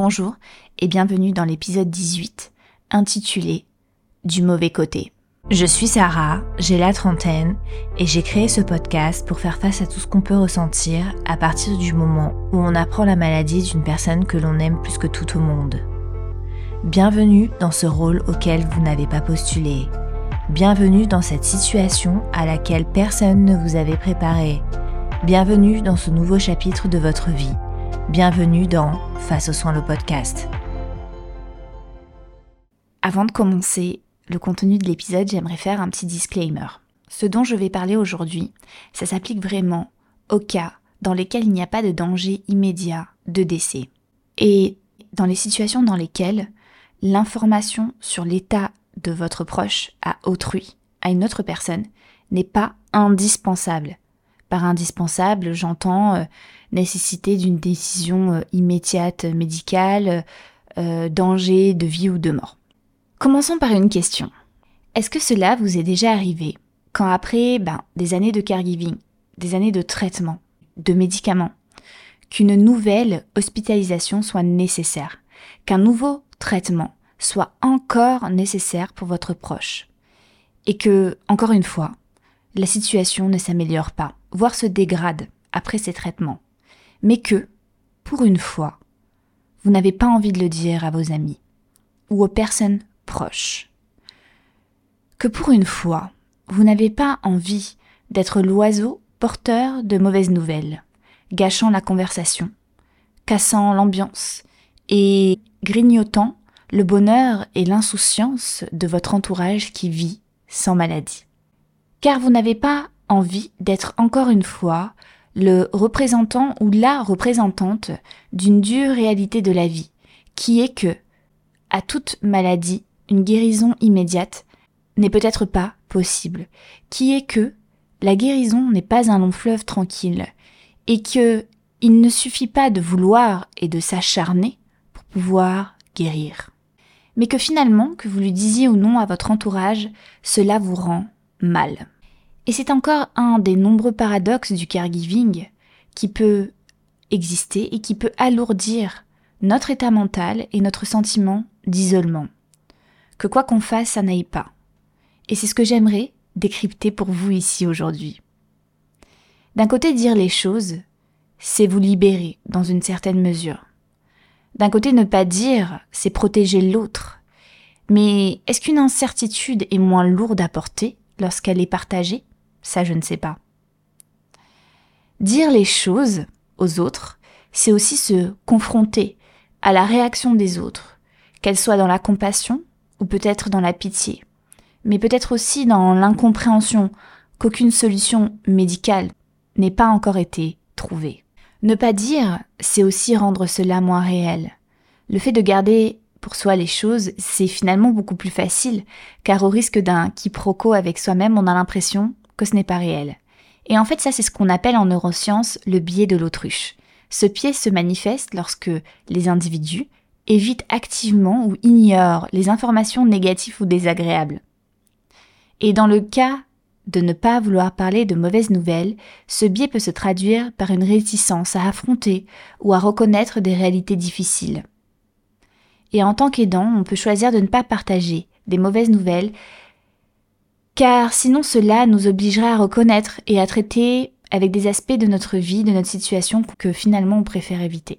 Bonjour et bienvenue dans l'épisode 18 intitulé Du mauvais côté. Je suis Sarah, j'ai la trentaine et j'ai créé ce podcast pour faire face à tout ce qu'on peut ressentir à partir du moment où on apprend la maladie d'une personne que l'on aime plus que tout au monde. Bienvenue dans ce rôle auquel vous n'avez pas postulé. Bienvenue dans cette situation à laquelle personne ne vous avait préparé. Bienvenue dans ce nouveau chapitre de votre vie. Bienvenue dans Face aux soins le podcast. Avant de commencer le contenu de l'épisode, j'aimerais faire un petit disclaimer. Ce dont je vais parler aujourd'hui, ça s'applique vraiment aux cas dans lesquels il n'y a pas de danger immédiat de décès. Et dans les situations dans lesquelles l'information sur l'état de votre proche à autrui, à une autre personne, n'est pas indispensable. Par indispensable, j'entends euh, nécessité d'une décision euh, immédiate médicale, euh, danger de vie ou de mort. Commençons par une question. Est-ce que cela vous est déjà arrivé quand après ben, des années de caregiving, des années de traitement, de médicaments, qu'une nouvelle hospitalisation soit nécessaire, qu'un nouveau traitement soit encore nécessaire pour votre proche, et que, encore une fois, la situation ne s'améliore pas, voire se dégrade après ces traitements, mais que, pour une fois, vous n'avez pas envie de le dire à vos amis ou aux personnes proches. Que pour une fois, vous n'avez pas envie d'être l'oiseau porteur de mauvaises nouvelles, gâchant la conversation, cassant l'ambiance et grignotant le bonheur et l'insouciance de votre entourage qui vit sans maladie. Car vous n'avez pas envie d'être encore une fois le représentant ou la représentante d'une dure réalité de la vie, qui est que, à toute maladie, une guérison immédiate n'est peut-être pas possible, qui est que la guérison n'est pas un long fleuve tranquille, et que il ne suffit pas de vouloir et de s'acharner pour pouvoir guérir. Mais que finalement, que vous lui disiez ou non à votre entourage, cela vous rend mal. Et c'est encore un des nombreux paradoxes du caregiving qui peut exister et qui peut alourdir notre état mental et notre sentiment d'isolement. Que quoi qu'on fasse, ça n'aille pas. Et c'est ce que j'aimerais décrypter pour vous ici aujourd'hui. D'un côté, dire les choses, c'est vous libérer dans une certaine mesure. D'un côté, ne pas dire, c'est protéger l'autre. Mais est-ce qu'une incertitude est moins lourde à porter? Lorsqu'elle est partagée? Ça, je ne sais pas. Dire les choses aux autres, c'est aussi se confronter à la réaction des autres, qu'elle soit dans la compassion ou peut-être dans la pitié, mais peut-être aussi dans l'incompréhension qu'aucune solution médicale n'ait pas encore été trouvée. Ne pas dire, c'est aussi rendre cela moins réel. Le fait de garder pour soi les choses, c'est finalement beaucoup plus facile, car au risque d'un quiproquo avec soi-même, on a l'impression que ce n'est pas réel. Et en fait, ça, c'est ce qu'on appelle en neurosciences le biais de l'autruche. Ce biais se manifeste lorsque les individus évitent activement ou ignorent les informations négatives ou désagréables. Et dans le cas de ne pas vouloir parler de mauvaises nouvelles, ce biais peut se traduire par une réticence à affronter ou à reconnaître des réalités difficiles. Et en tant qu'aidant, on peut choisir de ne pas partager des mauvaises nouvelles car sinon cela nous obligerait à reconnaître et à traiter avec des aspects de notre vie, de notre situation que finalement on préfère éviter.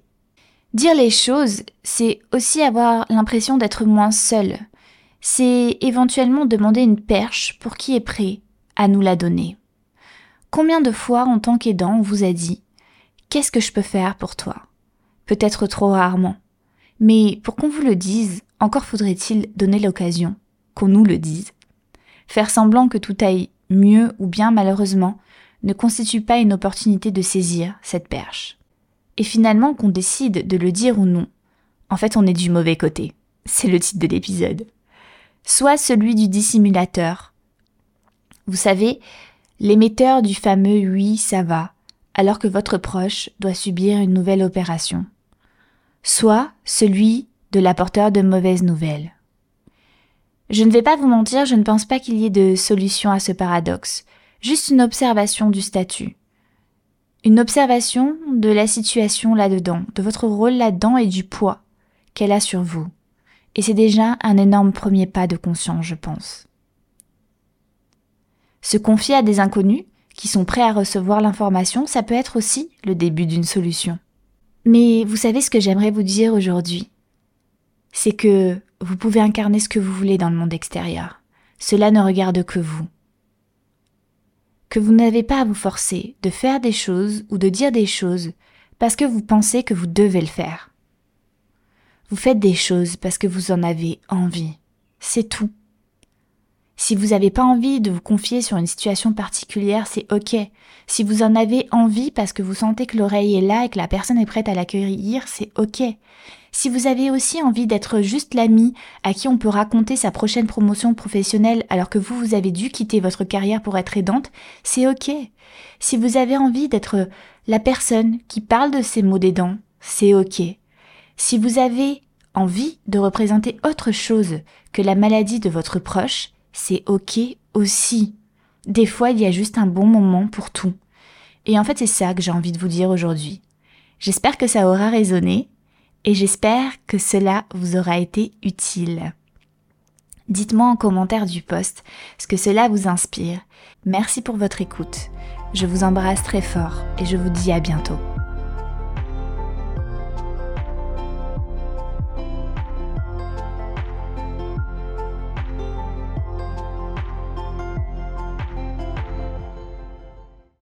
Dire les choses, c'est aussi avoir l'impression d'être moins seul. C'est éventuellement demander une perche pour qui est prêt à nous la donner. Combien de fois en tant qu'aidant on vous a dit Qu'est-ce que je peux faire pour toi? Peut-être trop rarement. Mais pour qu'on vous le dise, encore faudrait-il donner l'occasion qu'on nous le dise. Faire semblant que tout aille mieux ou bien malheureusement ne constitue pas une opportunité de saisir cette perche. Et finalement qu'on décide de le dire ou non, en fait on est du mauvais côté. C'est le titre de l'épisode. Soit celui du dissimulateur. Vous savez, l'émetteur du fameux oui, ça va, alors que votre proche doit subir une nouvelle opération. Soit celui de l'apporteur de mauvaises nouvelles. Je ne vais pas vous mentir, je ne pense pas qu'il y ait de solution à ce paradoxe. Juste une observation du statut. Une observation de la situation là-dedans, de votre rôle là-dedans et du poids qu'elle a sur vous. Et c'est déjà un énorme premier pas de conscience, je pense. Se confier à des inconnus qui sont prêts à recevoir l'information, ça peut être aussi le début d'une solution. Mais vous savez ce que j'aimerais vous dire aujourd'hui? C'est que vous pouvez incarner ce que vous voulez dans le monde extérieur. Cela ne regarde que vous. Que vous n'avez pas à vous forcer de faire des choses ou de dire des choses parce que vous pensez que vous devez le faire. Vous faites des choses parce que vous en avez envie. C'est tout. Si vous n'avez pas envie de vous confier sur une situation particulière, c'est ok. Si vous en avez envie parce que vous sentez que l'oreille est là et que la personne est prête à l'accueillir, c'est ok. Si vous avez aussi envie d'être juste l'ami à qui on peut raconter sa prochaine promotion professionnelle alors que vous, vous avez dû quitter votre carrière pour être aidante, c'est ok. Si vous avez envie d'être la personne qui parle de ces mots d'aidant, c'est ok. Si vous avez envie de représenter autre chose que la maladie de votre proche, c'est ok aussi. Des fois, il y a juste un bon moment pour tout. Et en fait, c'est ça que j'ai envie de vous dire aujourd'hui. J'espère que ça aura résonné et j'espère que cela vous aura été utile. Dites-moi en commentaire du post ce que cela vous inspire. Merci pour votre écoute. Je vous embrasse très fort et je vous dis à bientôt.